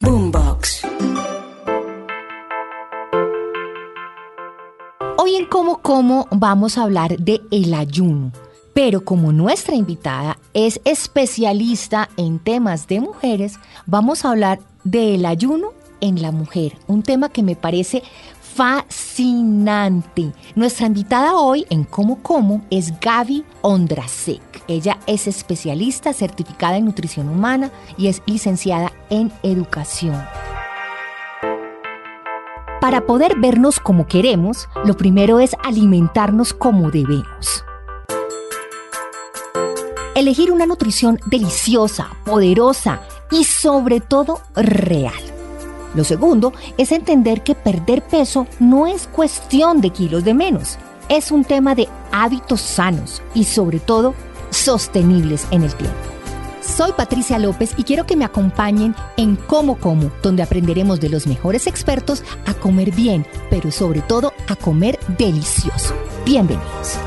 Boombox. Hoy en Como Como vamos a hablar de el ayuno. Pero como nuestra invitada es especialista en temas de mujeres, vamos a hablar del ayuno en la mujer, un tema que me parece fascinante. Nuestra invitada hoy en Como Como es Gaby Ondrasek. Ella es especialista certificada en nutrición humana y es licenciada en educación. Para poder vernos como queremos, lo primero es alimentarnos como debemos. Elegir una nutrición deliciosa, poderosa y sobre todo real. Lo segundo es entender que perder peso no es cuestión de kilos de menos, es un tema de hábitos sanos y sobre todo sostenibles en el tiempo. Soy Patricia López y quiero que me acompañen en Como Como, donde aprenderemos de los mejores expertos a comer bien, pero sobre todo a comer delicioso. Bienvenidos.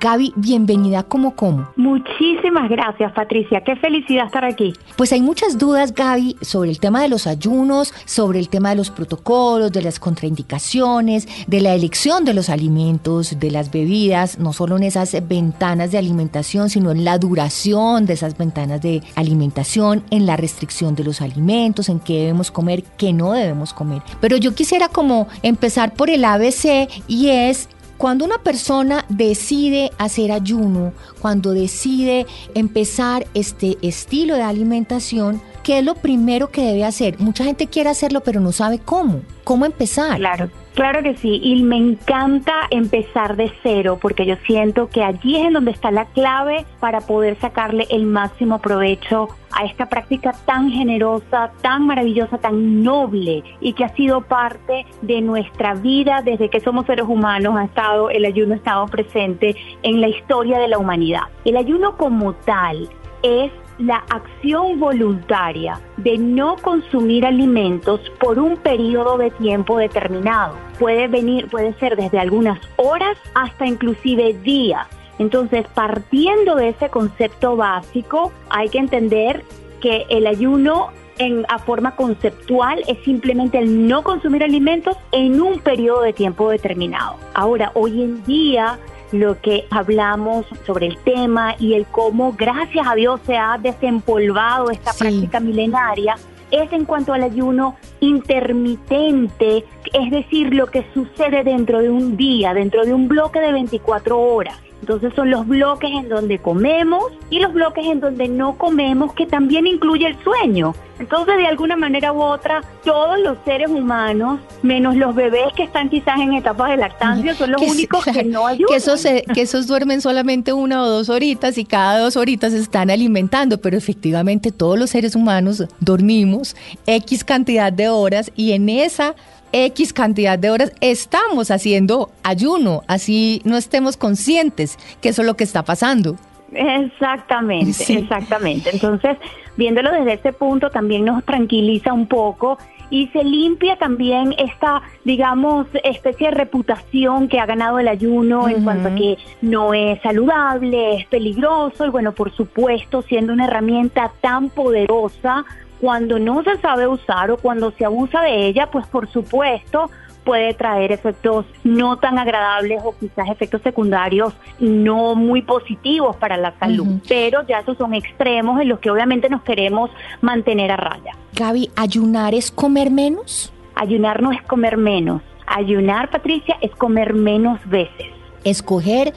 Gaby, bienvenida como como. Muchísimas gracias, Patricia. Qué felicidad estar aquí. Pues hay muchas dudas, Gaby, sobre el tema de los ayunos, sobre el tema de los protocolos, de las contraindicaciones, de la elección de los alimentos, de las bebidas, no solo en esas ventanas de alimentación, sino en la duración de esas ventanas de alimentación, en la restricción de los alimentos, en qué debemos comer, qué no debemos comer. Pero yo quisiera como empezar por el ABC y es cuando una persona decide hacer ayuno, cuando decide empezar este estilo de alimentación, ¿qué es lo primero que debe hacer? Mucha gente quiere hacerlo, pero no sabe cómo. ¿Cómo empezar? Claro. Claro que sí, y me encanta empezar de cero porque yo siento que allí es en donde está la clave para poder sacarle el máximo provecho a esta práctica tan generosa, tan maravillosa, tan noble y que ha sido parte de nuestra vida desde que somos seres humanos, ha estado el ayuno ha estado presente en la historia de la humanidad. El ayuno como tal es la acción voluntaria de no consumir alimentos por un periodo de tiempo determinado. Puede venir, puede ser desde algunas horas hasta inclusive días. Entonces, partiendo de ese concepto básico, hay que entender que el ayuno en, a forma conceptual es simplemente el no consumir alimentos en un periodo de tiempo determinado. Ahora, hoy en día lo que hablamos sobre el tema y el cómo, gracias a Dios, se ha desempolvado esta práctica milenaria es en cuanto al ayuno intermitente, es decir, lo que sucede dentro de un día, dentro de un bloque de 24 horas. Entonces son los bloques en donde comemos y los bloques en donde no comemos, que también incluye el sueño. Entonces, de alguna manera u otra, todos los seres humanos, menos los bebés que están quizás en etapas de lactancia, son los únicos que no ayudan. Que esos, que esos duermen solamente una o dos horitas y cada dos horitas se están alimentando, pero efectivamente todos los seres humanos dormimos X cantidad de horas y en esa X cantidad de horas estamos haciendo ayuno, así no estemos conscientes que eso es lo que está pasando. Exactamente, exactamente. Entonces, viéndolo desde ese punto también nos tranquiliza un poco y se limpia también esta, digamos, especie de reputación que ha ganado el ayuno en cuanto a que no es saludable, es peligroso y bueno, por supuesto, siendo una herramienta tan poderosa, cuando no se sabe usar o cuando se abusa de ella, pues por supuesto puede traer efectos no tan agradables o quizás efectos secundarios no muy positivos para la salud. Pero ya esos son extremos en los que obviamente nos queremos mantener a raya. Gaby, ¿ayunar es comer menos? Ayunar no es comer menos. Ayunar, Patricia, es comer menos veces. Escoger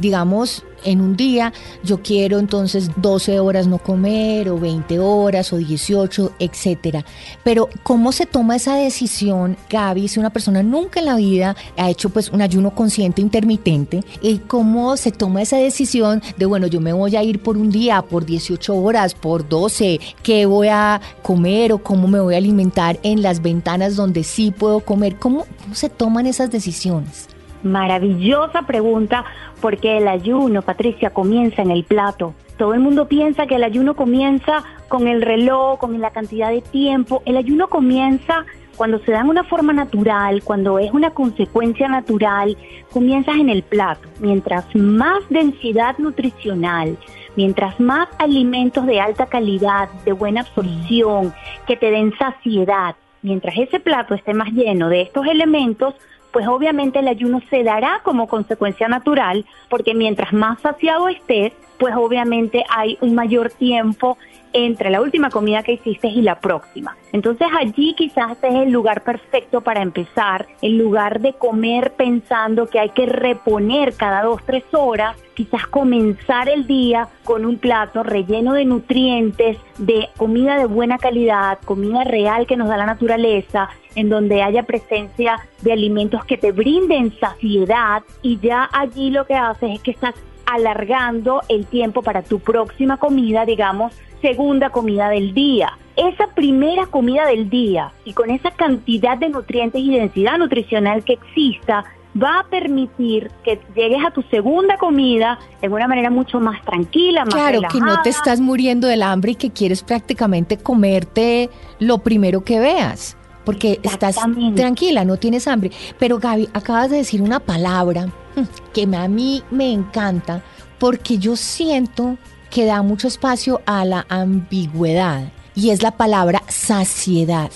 digamos, en un día yo quiero entonces 12 horas no comer o 20 horas o 18, etcétera. Pero ¿cómo se toma esa decisión, Gaby, si una persona nunca en la vida ha hecho pues un ayuno consciente intermitente? ¿Y cómo se toma esa decisión de, bueno, yo me voy a ir por un día, por 18 horas, por 12, qué voy a comer o cómo me voy a alimentar en las ventanas donde sí puedo comer? ¿Cómo, cómo se toman esas decisiones? Maravillosa pregunta porque el ayuno, Patricia, comienza en el plato. Todo el mundo piensa que el ayuno comienza con el reloj, con la cantidad de tiempo. El ayuno comienza cuando se da en una forma natural, cuando es una consecuencia natural, comienzas en el plato. Mientras más densidad nutricional, mientras más alimentos de alta calidad, de buena absorción, que te den saciedad, mientras ese plato esté más lleno de estos elementos, pues obviamente el ayuno se dará como consecuencia natural, porque mientras más saciado estés, pues obviamente hay un mayor tiempo entre la última comida que hiciste y la próxima. Entonces allí quizás es el lugar perfecto para empezar, en lugar de comer pensando que hay que reponer cada dos, tres horas, quizás comenzar el día con un plato relleno de nutrientes, de comida de buena calidad, comida real que nos da la naturaleza, en donde haya presencia de alimentos que te brinden saciedad y ya allí lo que haces es que estás alargando el tiempo para tu próxima comida, digamos, segunda comida del día. Esa primera comida del día y con esa cantidad de nutrientes y densidad nutricional que exista, va a permitir que llegues a tu segunda comida de una manera mucho más tranquila, más Claro, que no te estás muriendo del hambre y que quieres prácticamente comerte lo primero que veas, porque estás tranquila, no tienes hambre. Pero Gaby, acabas de decir una palabra hmm, que a mí me encanta, porque yo siento que da mucho espacio a la ambigüedad y es la palabra saciedad.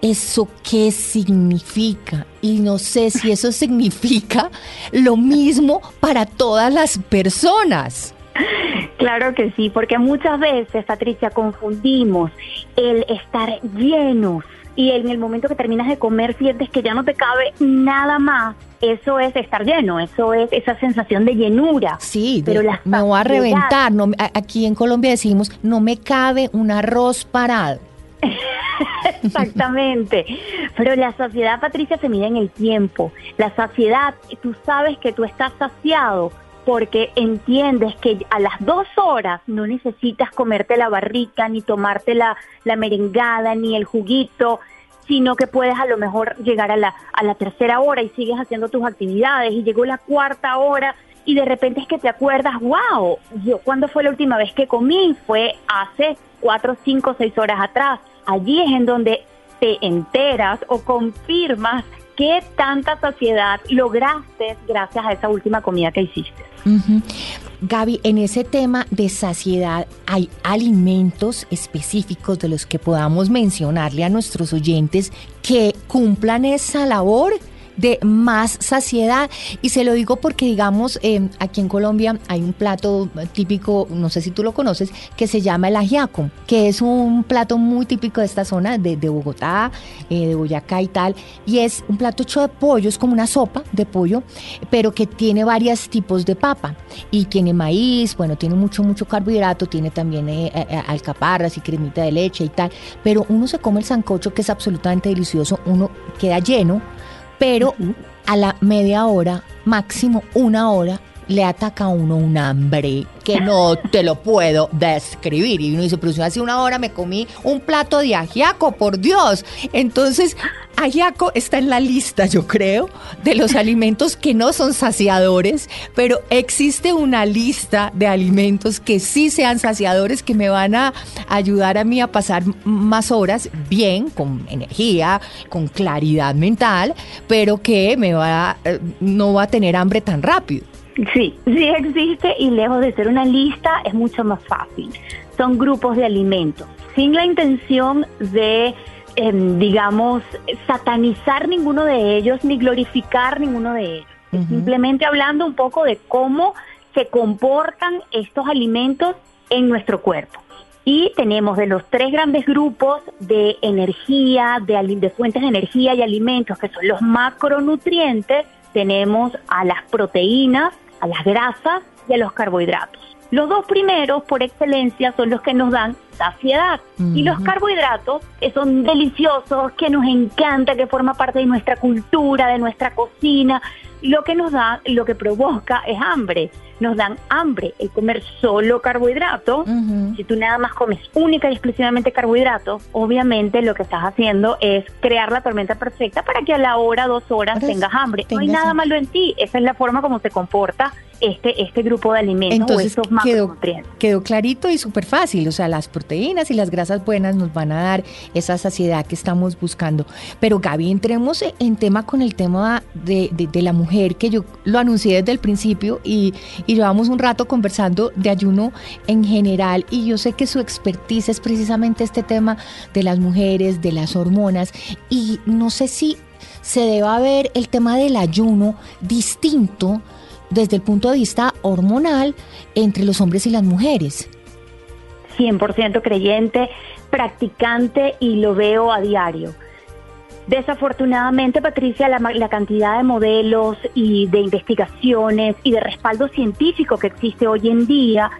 ¿Eso qué significa? Y no sé si eso significa lo mismo para todas las personas. Claro que sí, porque muchas veces, Patricia, confundimos el estar llenos y en el momento que terminas de comer sientes que ya no te cabe nada más, eso es estar lleno, eso es esa sensación de llenura. Sí, pero me voy a reventar. No, aquí en Colombia decimos, no me cabe un arroz parado. Exactamente. Pero la saciedad, Patricia, se mide en el tiempo. La saciedad, tú sabes que tú estás saciado porque entiendes que a las dos horas no necesitas comerte la barrica, ni tomarte la, la merengada, ni el juguito, sino que puedes a lo mejor llegar a la, a la tercera hora y sigues haciendo tus actividades y llegó la cuarta hora y de repente es que te acuerdas, wow, yo cuándo fue la última vez que comí, fue hace cuatro, cinco, seis horas atrás. Allí es en donde te enteras o confirmas qué tanta saciedad lograste gracias a esa última comida que hiciste. Gaby, en ese tema de saciedad, ¿hay alimentos específicos de los que podamos mencionarle a nuestros oyentes que cumplan esa labor? De más saciedad. Y se lo digo porque, digamos, em, aquí en Colombia hay un plato típico, no sé si tú lo conoces, que se llama el ajiaco, que es un plato muy típico de esta zona, de, Bogotá, eh, de Boyacá y tal. Y es un plato hecho de pollo, es como una sopa de pollo, pero que tiene varios tipos de papa. Y tiene maíz, bueno, tiene mucho, mucho carbohidrato, tiene también eh, eh, alcaparras y cremita de leche y tal. Pero uno se come el sancocho, que es absolutamente delicioso, uno queda lleno pero a la media hora, máximo una hora, le ataca a uno un hambre que no te lo puedo describir. Y uno dice, pero si hace una hora me comí un plato de ajiaco, por Dios. Entonces, ajiaco está en la lista, yo creo, de los alimentos que no son saciadores, pero existe una lista de alimentos que sí sean saciadores, que me van a ayudar a mí a pasar más horas bien, con energía, con claridad mental, pero que me va, eh, no va a tener hambre tan rápido. Sí, sí existe y lejos de ser una lista es mucho más fácil. Son grupos de alimentos, sin la intención de, em, digamos, satanizar ninguno de ellos ni glorificar ninguno de ellos. Simplemente hablando un poco de cómo se comportan estos alimentos en nuestro cuerpo. Y tenemos de los tres grandes grupos de energía, de, de fuentes de energía y alimentos, que son los macronutrientes, tenemos a las proteínas, a las grasas y a los carbohidratos. Los dos primeros, por excelencia, son los que nos dan saciedad. Y los carbohidratos que son deliciosos, que nos encanta, que forma parte de nuestra cultura, de nuestra cocina, lo que nos da, lo que provoca es hambre. Nos dan hambre el comer solo carbohidratos. Si tú nada más comes única y exclusivamente carbohidratos, obviamente lo que estás haciendo es crear la tormenta perfecta para que a la hora, dos horas tengas hambre. no hay nada malo en ti. Esa es la forma como se comporta este, este grupo de alimentos Entonces, o estos quedó, quedó clarito y súper fácil. O sea, las proteínas y las grasas buenas nos van a dar esa saciedad que estamos buscando. Pero Gaby, entremos en tema con el tema de, de, la mujer, que yo lo anuncié desde el principio y, y llevamos un rato conversando de ayuno en general. Y yo sé que su expertise es precisamente este tema de las mujeres, de las hormonas. Y no sé si se deba ver el tema del ayuno distinto desde el punto de vista hormonal entre los hombres y las mujeres. 100% creyente, practicante y lo veo a diario. Desafortunadamente, Patricia, la, cantidad de modelos y de investigaciones y de respaldo científico que existe hoy en día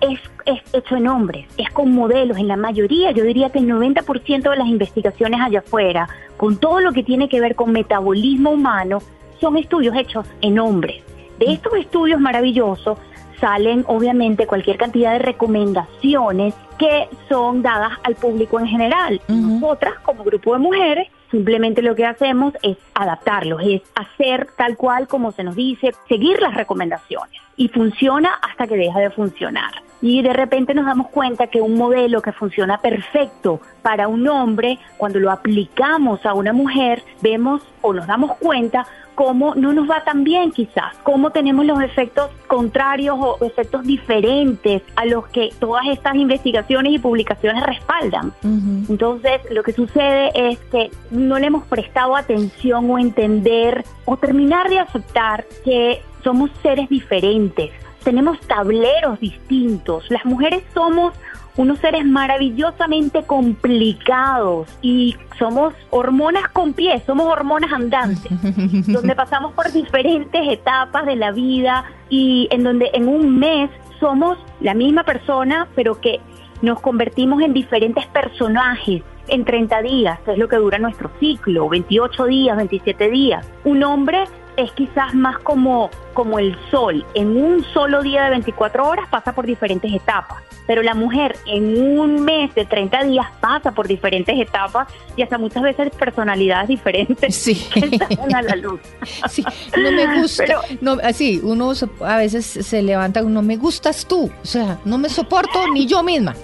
es, es, hecho en hombres, es con modelos. En la mayoría, yo diría que el 90% de las investigaciones allá afuera, con todo lo que tiene que ver con metabolismo humano, son estudios hechos en hombres. De estos estudios maravillosos salen obviamente cualquier cantidad de recomendaciones que son dadas al público en general. Nosotras, como grupo de mujeres, simplemente lo que hacemos es adaptarlos, es hacer tal cual como se nos dice, seguir las recomendaciones. Y funciona hasta que deja de funcionar. Y de repente nos damos cuenta que un modelo que funciona perfecto para un hombre, cuando lo aplicamos a una mujer, vemos o nos damos cuenta cómo no nos va tan bien quizás, cómo tenemos los efectos contrarios o efectos diferentes a los que todas estas investigaciones y publicaciones respaldan. Entonces, lo que sucede es que no le hemos prestado atención o entender o terminar de aceptar que somos seres diferentes, tenemos tableros distintos, las mujeres somos unos seres maravillosamente complicados y somos hormonas con pies, somos hormonas andantes, donde pasamos por diferentes etapas de la vida y en donde en un mes somos la misma persona, pero que nos convertimos en diferentes personajes en 30 días, es lo que dura nuestro ciclo, 28 días, 27 días. Un hombre es quizás más como, como el sol. En un solo día de 24 horas pasa por diferentes etapas. Pero la mujer en un mes de 30 días pasa por diferentes etapas y hasta muchas veces personalidades diferentes sí. a la luz. Sí, no me gusta. no, así, uno a veces se levanta, no me gustas tú. O sea, no me soporto ni yo misma.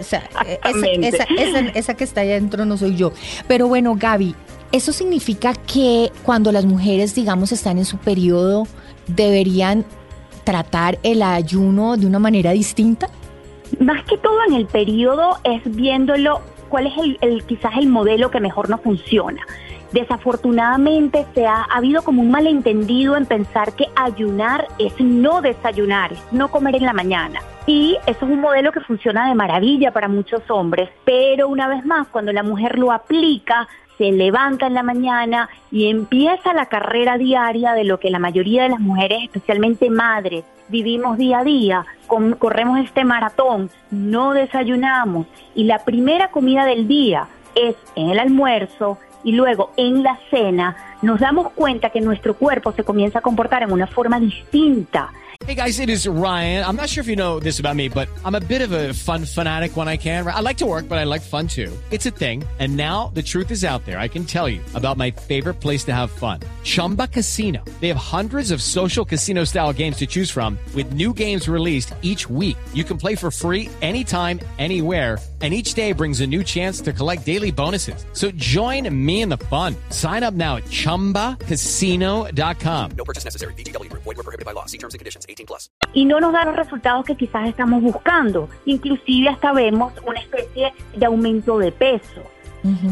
O sea, esa, esa, esa, que está ahí adentro no soy yo. Pero bueno, Gaby, ¿Eso significa que cuando las mujeres, digamos, están en su periodo, deberían tratar el ayuno de una manera distinta? Más que todo en el periodo es viéndolo cuál es el, quizás el modelo que mejor no funciona. Desafortunadamente se ha, ha, habido como un malentendido en pensar que ayunar es no desayunar, es no comer en la mañana. Y eso es un modelo que funciona de maravilla para muchos hombres, pero una vez más, cuando la mujer lo aplica, se levanta en la mañana y empieza la carrera diaria de lo que la mayoría de las mujeres, especialmente madres, vivimos día a día, corremos este maratón, no desayunamos y la primera comida del día es en el almuerzo y luego en la cena, nos damos cuenta que nuestro cuerpo se comienza a comportar en una forma distinta Hey guys, it is Ryan. I'm not sure if you know this about me, but I'm a bit of a fun fanatic when I can. I like to work, but I like fun too. It's a thing. And now the truth is out there. I can tell you about my favorite place to have fun. Chumba Casino. They have hundreds of social casino style games to choose from with new games released each week. You can play for free anytime, anywhere and each day brings a new chance to collect daily bonuses. So join me in the fun. Sign up now at ChumbaCasino.com. No purchase necessary. BGW. Void were prohibited by law. See terms and conditions. 18 plus. Y no nos da los resultados que quizás estamos buscando. Inclusive hasta vemos una especie de aumento de peso.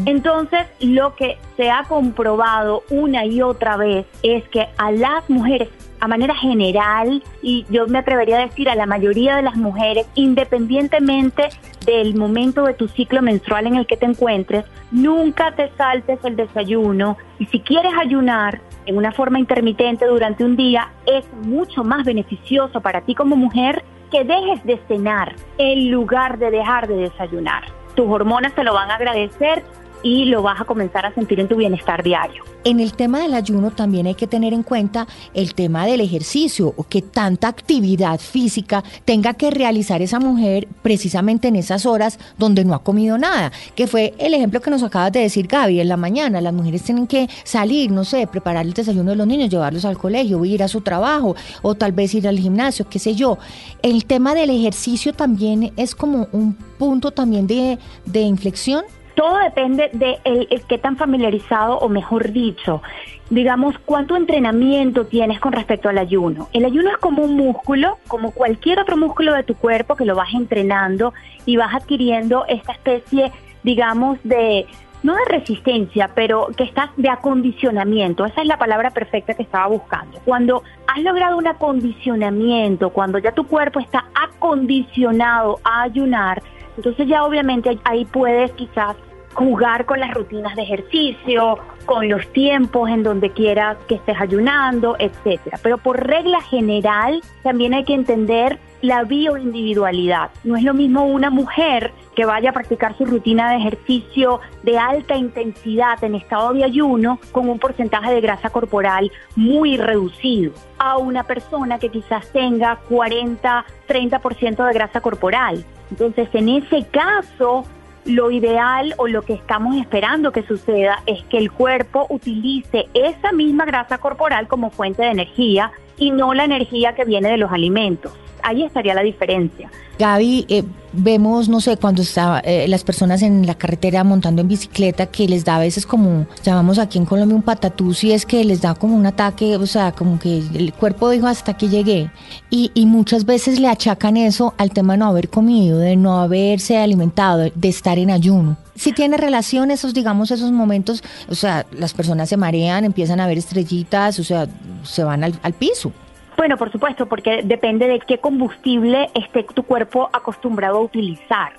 Entonces, lo que se ha comprobado una y otra vez es que a las mujeres a manera general, y yo me atrevería a decir a la mayoría de las mujeres, independientemente del momento de tu ciclo menstrual en el que te encuentres, nunca te saltes el desayuno y si quieres ayunar en una forma intermitente durante un día, es mucho más beneficioso para ti como mujer que dejes de cenar en lugar de dejar de desayunar. Tus hormonas te lo van a agradecer y lo vas a comenzar a sentir en tu bienestar diario. En el tema del ayuno también hay que tener en cuenta el tema del ejercicio, o que tanta actividad física tenga que realizar esa mujer precisamente en esas horas donde no ha comido nada, que fue el ejemplo que nos acabas de decir Gaby, en la mañana las mujeres tienen que salir, no sé, preparar el desayuno de los niños, llevarlos al colegio, ir a su trabajo o tal vez ir al gimnasio, qué sé yo. El tema del ejercicio también es como un punto también de, de inflexión. Todo depende de el, qué tan familiarizado o mejor dicho, digamos, cuánto entrenamiento tienes con respecto al ayuno. El ayuno es como un músculo, como cualquier otro músculo de tu cuerpo que lo vas entrenando y vas adquiriendo esta especie, digamos, de no de resistencia, pero que estás de acondicionamiento. Esa es la palabra perfecta que estaba buscando. Cuando has logrado un acondicionamiento, cuando ya tu cuerpo está acondicionado a ayunar, entonces ya obviamente ahí puedes quizás jugar con las rutinas de ejercicio, con los tiempos en donde quieras que estés ayunando, etcétera. Pero por regla general también hay que entender la bioindividualidad. No es lo mismo una mujer que vaya a practicar su rutina de ejercicio de alta intensidad en estado de ayuno con un porcentaje de grasa corporal muy reducido a una persona que quizás tenga 40, 30% de grasa corporal. Entonces, en ese caso, lo ideal o lo que estamos esperando que suceda es que el cuerpo utilice esa misma grasa corporal como fuente de energía y no la energía que viene de los alimentos. Ahí estaría la diferencia. Gaby, eh, vemos, no sé, cuando está eh, las personas en la carretera montando en bicicleta, que les da a veces como, llamamos aquí en Colombia un patatús, y es que les da como un ataque, o sea, como que el cuerpo dijo hasta que llegué. Y, y muchas veces le achacan eso al tema de no haber comido, de no haberse alimentado, de estar en ayuno. Si tiene relación esos, digamos, esos momentos, o sea, las personas se marean, empiezan a ver estrellitas, o sea, se van al piso. Bueno, por supuesto, porque depende de qué combustible esté tu cuerpo acostumbrado a utilizar.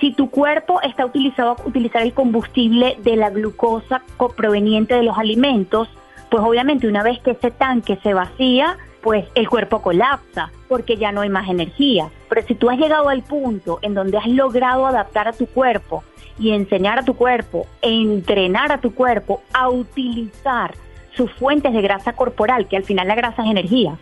Si tu cuerpo está utilizado a utilizar el combustible de la glucosa proveniente de los alimentos, pues obviamente una vez que ese tanque se vacía, pues el cuerpo colapsa porque ya no hay más energía. Pero si tú has llegado al punto en donde has logrado adaptar a tu cuerpo y enseñar a tu cuerpo, entrenar a tu cuerpo a utilizar sus fuentes de grasa corporal, que al final la grasa es energía,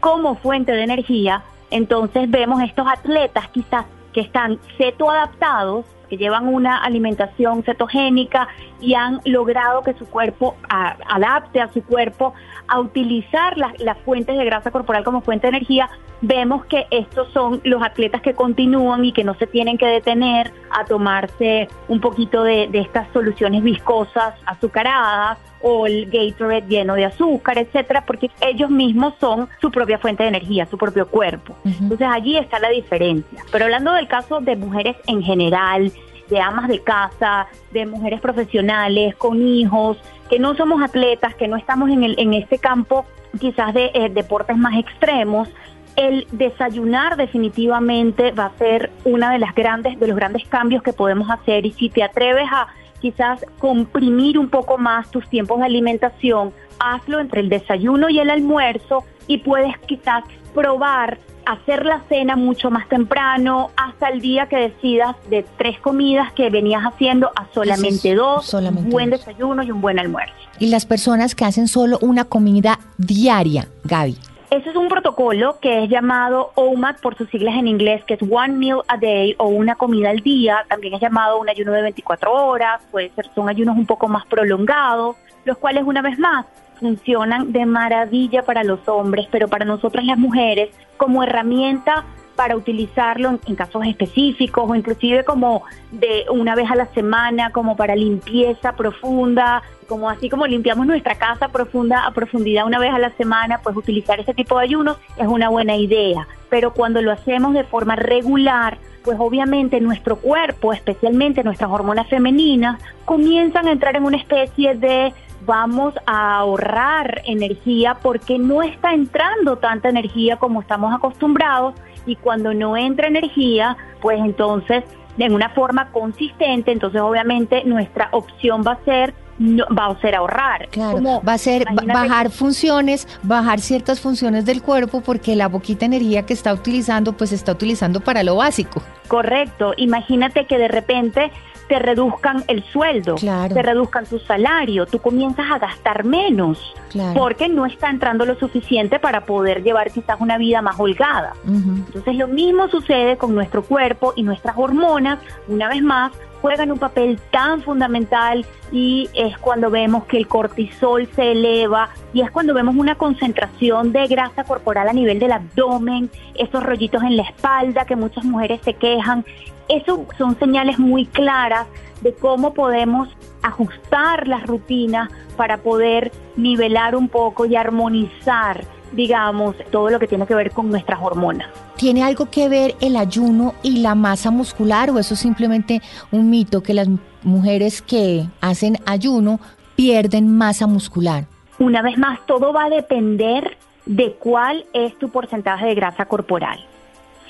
como fuente de energía, entonces vemos estos atletas quizás que están cetoadaptados, que llevan una alimentación cetogénica y han logrado que su cuerpo adapte a su cuerpo a utilizar las, fuentes de grasa corporal como fuente de energía, vemos que estos son los atletas que continúan y que no se tienen que detener a tomarse un poquito de, de estas soluciones viscosas, azucaradas o el Gatorade lleno de azúcar, etcétera, porque ellos mismos son su propia fuente de energía, su propio cuerpo. Entonces allí está la diferencia. Pero hablando del caso de mujeres en general, de amas de casa, de mujeres profesionales con hijos, que no somos atletas, que no estamos en, el, en este campo quizás de eh, deportes más extremos, el desayunar definitivamente va a ser una de las grandes de los grandes cambios que podemos hacer. Y si te atreves a quizás comprimir un poco más tus tiempos de alimentación, hazlo entre el desayuno y el almuerzo y puedes quizás probar hacer la cena mucho más temprano, hasta el día que decidas de tres comidas que venías haciendo a solamente dos, un buen desayuno y un buen almuerzo. Y las personas que hacen solo una comida diaria, Gaby. Ese es un protocolo que es llamado OMAD por sus siglas en inglés, que es One Meal a Day o una comida al día. También es llamado un ayuno de 24 horas, puede ser, son ayunos un poco más prolongados, los cuales una vez más funcionan de maravilla para los hombres, pero para nosotras las mujeres como herramienta para utilizarlo en, casos específicos o inclusive como de una vez a la semana, como para limpieza profunda, como así como limpiamos nuestra casa profunda a profundidad una vez a la semana, pues utilizar ese tipo de ayunos es una buena idea. Pero cuando lo hacemos de forma regular, pues obviamente nuestro cuerpo, especialmente nuestras hormonas femeninas, comienzan a entrar en una especie de vamos a ahorrar energía porque no está entrando tanta energía como estamos acostumbrados y cuando no entra energía, pues entonces en una forma consistente, entonces obviamente nuestra opción va a ser no, va a ser ahorrar. Claro, va a ser bajar funciones, bajar ciertas funciones del cuerpo porque la poquita energía que está utilizando, pues está utilizando para lo básico. Correcto. Imagínate que de repente te reduzcan el sueldo, te reduzcan tu salario, tú comienzas a gastar menos porque no está entrando lo suficiente para poder llevar quizás una vida más holgada. Entonces lo mismo sucede con nuestro cuerpo y nuestras hormonas, una vez más, juegan un papel tan fundamental y es cuando vemos que el cortisol se eleva y es cuando vemos una concentración de grasa corporal a nivel del abdomen, esos rollitos en la espalda que muchas mujeres se quejan. Eso son señales muy claras de cómo podemos ajustar las rutinas para poder nivelar un poco y armonizar digamos, todo lo que tiene que ver con nuestras hormonas. ¿Tiene algo que ver el ayuno y la masa muscular o eso es simplemente un mito que las mujeres que hacen ayuno pierden masa muscular? Una vez más, todo va a depender de cuál es tu porcentaje de grasa corporal.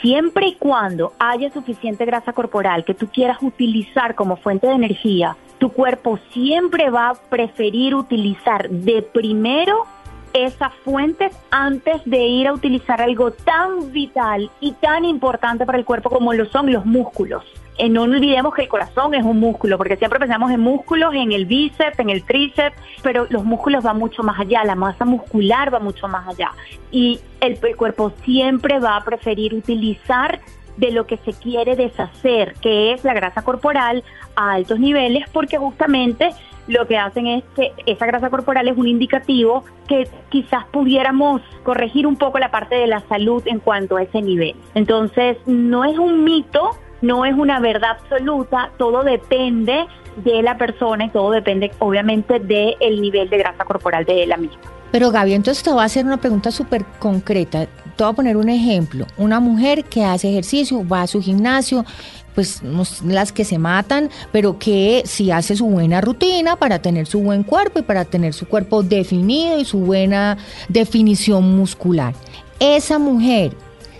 Siempre y cuando haya suficiente grasa corporal que tú quieras utilizar como fuente de energía, tu cuerpo siempre va a preferir utilizar de primero esas fuentes antes de ir a utilizar algo tan vital y tan importante para el cuerpo como lo son los músculos. Eh, no olvidemos que el corazón es un músculo, porque siempre pensamos en músculos, en el bíceps, en el tríceps, pero los músculos van mucho más allá, la masa muscular va mucho más allá. Y el cuerpo siempre va a preferir utilizar de lo que se quiere deshacer, que es la grasa corporal a altos niveles, porque justamente lo que hacen es que esa grasa corporal es un indicativo que quizás pudiéramos corregir un poco la parte de la salud en cuanto a ese nivel. Entonces, no es un mito, no es una verdad absoluta, todo depende de la persona y todo depende obviamente del nivel de grasa corporal de la misma. Pero Gaby, entonces te voy a hacer una pregunta súper concreta. Te voy a poner un ejemplo. Una mujer que hace ejercicio, va a su gimnasio, pues las que se matan, pero que si hace su buena rutina para tener su buen cuerpo y para tener su cuerpo definido y su buena definición muscular. Esa mujer,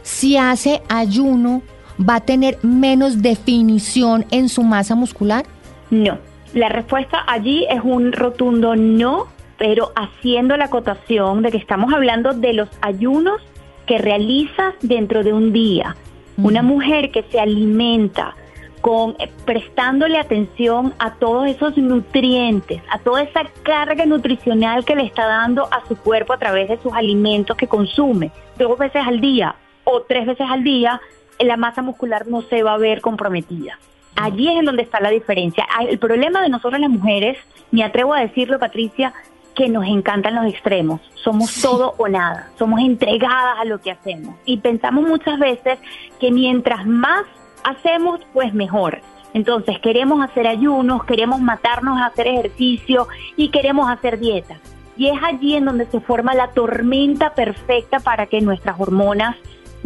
si hace ayuno, va a tener menos definición en su masa muscular? No. La respuesta allí es un rotundo no, pero haciendo la acotación de que estamos hablando de los ayunos que realizas dentro de un día. Una mujer que se alimenta con eh, prestándole atención a todos esos nutrientes, a toda esa carga nutricional que le está dando a su cuerpo a través de sus alimentos que consume dos veces al día o tres veces al día, la masa muscular no se va a ver comprometida. Allí es en donde está la diferencia. El problema de nosotros las mujeres, me atrevo a decirlo Patricia, que nos encantan los extremos. Somos todo o nada. Somos entregadas a lo que hacemos. Y pensamos muchas veces que mientras más hacemos, pues mejor. Entonces queremos hacer ayunos, queremos matarnos a hacer ejercicio y queremos hacer dieta. Y es allí en donde se forma la tormenta perfecta para que nuestras hormonas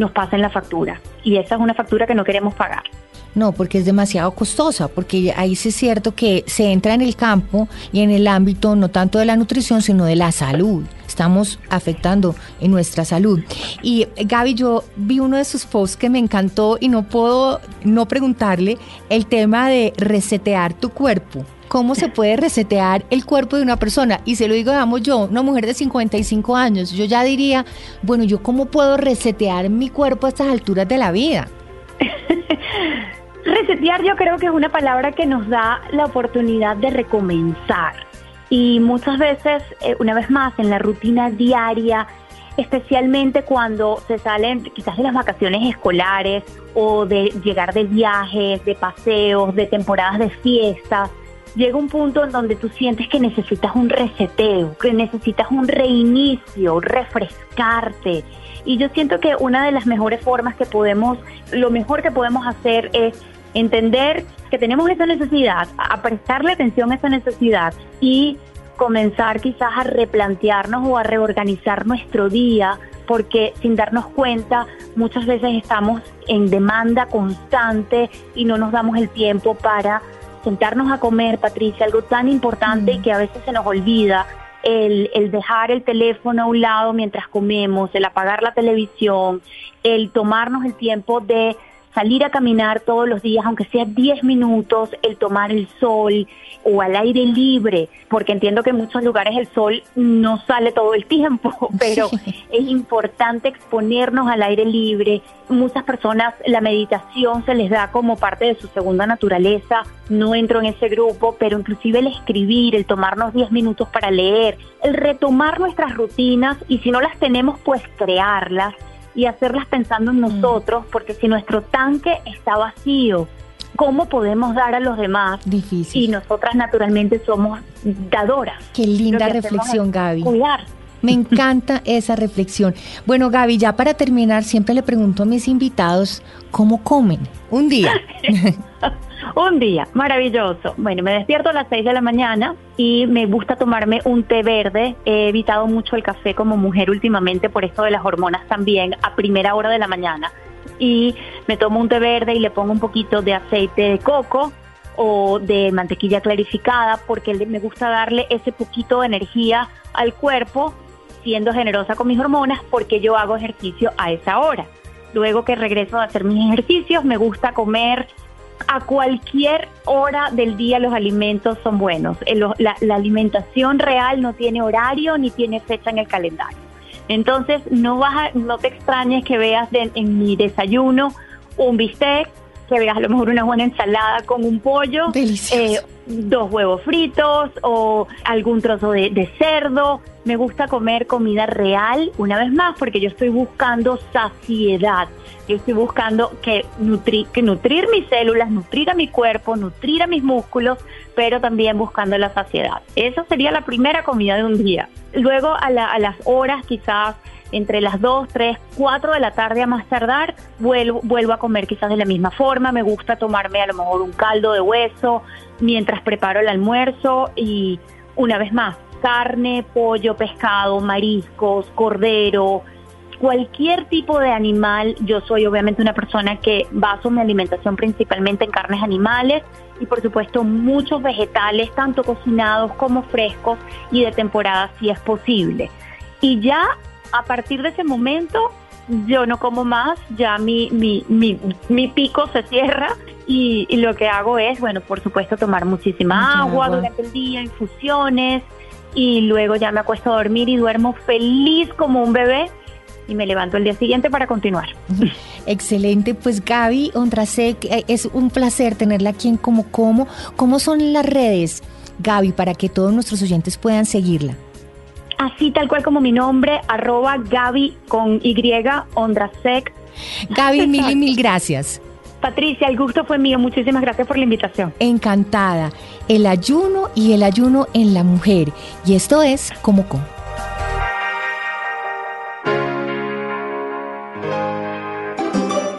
nos pasen la factura. Y esa es una factura que no queremos pagar. No, porque es demasiado costosa, porque ahí sí es cierto que se entra en el campo y en el ámbito no tanto de la nutrición, sino de la salud. Estamos afectando en nuestra salud. Y Gaby, yo vi uno de sus posts que me encantó y no puedo no preguntarle el tema de resetear tu cuerpo cómo se puede resetear el cuerpo de una persona. Y se lo digo, digamos yo, una mujer de 55 años, yo ya diría, bueno, ¿yo cómo puedo resetear mi cuerpo a estas alturas de la vida? Resetear yo creo que es una palabra que nos da la oportunidad de recomenzar. Y muchas veces, eh, una vez más, en la rutina diaria, especialmente cuando se salen quizás de las vacaciones escolares o de llegar de viajes, de paseos, de temporadas de fiestas, llega un punto en donde tú sientes que necesitas un reseteo, que necesitas un reinicio, refrescarte. Y yo siento que una de las mejores formas que podemos, lo mejor que podemos hacer es entender que tenemos esa necesidad, a prestarle atención a esa necesidad y comenzar quizás a replantearnos o a reorganizar nuestro día, porque sin darnos cuenta muchas veces estamos en demanda constante y no nos damos el tiempo para sentarnos a comer, Patricia, algo tan importante y que a veces se nos olvida, el, el, dejar el teléfono a un lado mientras comemos, el apagar la televisión, el tomarnos el tiempo de salir a caminar todos los días, aunque sea 10 minutos, el tomar el sol o al aire libre, porque entiendo que en muchos lugares el sol no sale todo el tiempo, pero es importante exponernos al aire libre. Muchas personas la meditación se les da como parte de su segunda naturaleza, no entro en ese grupo, pero inclusive el escribir, el tomarnos 10 minutos para leer, el retomar nuestras rutinas y si no las tenemos, pues crearlas y hacerlas pensando en mm. nosotros, porque si nuestro tanque está vacío, ¿cómo podemos dar a los demás? Difícil. Y nosotras naturalmente somos dadoras. Qué linda reflexión, Gaby. Cuidar. Me encanta esa reflexión. Bueno, Gaby, ya para terminar, siempre le pregunto a mis invitados cómo comen un día. Un día, maravilloso. Bueno, me despierto a las 6 de la mañana y me gusta tomarme un té verde. He evitado mucho el café como mujer últimamente por esto de las hormonas también a primera hora de la mañana. Y me tomo un té verde y le pongo un poquito de aceite de coco o de mantequilla clarificada porque me gusta darle ese poquito de energía al cuerpo siendo generosa con mis hormonas porque yo hago ejercicio a esa hora. Luego que regreso a hacer mis ejercicios me gusta comer a cualquier hora del día los alimentos son buenos. Eh, la, alimentación real no tiene horario ni tiene fecha en el calendario. Entonces no vas no te extrañes que veas en mi desayuno un bistec, que veas a lo mejor una buena ensalada con un pollo, eh, dos huevos fritos o algún trozo de, cerdo. Me gusta comer comida real, una vez más, porque yo estoy buscando saciedad. Yo estoy buscando que, que nutrir mis células, nutrir a mi cuerpo, nutrir a mis músculos, pero también buscando la saciedad. Esa sería la primera comida de un día. Luego a, a las horas quizás entre las 2, 3, 4 de la tarde a más tardar, vuelvo, vuelvo a comer quizás de la misma forma. Me gusta tomarme a lo mejor un caldo de hueso mientras preparo el almuerzo y una vez más, carne, pollo, pescado, mariscos, cordero, cualquier tipo de animal. Yo soy obviamente una persona que baso mi alimentación principalmente en carnes animales y por supuesto muchos vegetales, tanto cocinados como frescos y de temporada si es posible. Y ya a partir de ese momento yo no como más, ya mi, mi, mi, pico se cierra y, lo que hago es, bueno, por supuesto, tomar muchísima agua, durante el día, infusiones y luego ya me acuesto a dormir y duermo feliz como un bebé y me levanto el día siguiente para continuar. Excelente, pues Gaby Ondrasek, eh, es un placer tenerla aquí en Como Como. ¿Cómo son las redes, Gaby, para que todos nuestros oyentes puedan seguirla? Así tal cual como mi nombre, arroba Gaby con Y, Ondrasec. Gaby, mil y mil gracias. Patricia, el gusto fue mío. Muchísimas gracias por la invitación. Encantada. El ayuno y el ayuno en la mujer. Y esto es como con.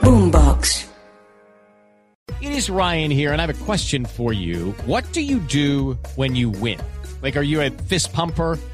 Boombox. It is Ryan here, and I have a question for you. What do you do when you win? Like, are you a fist pumper?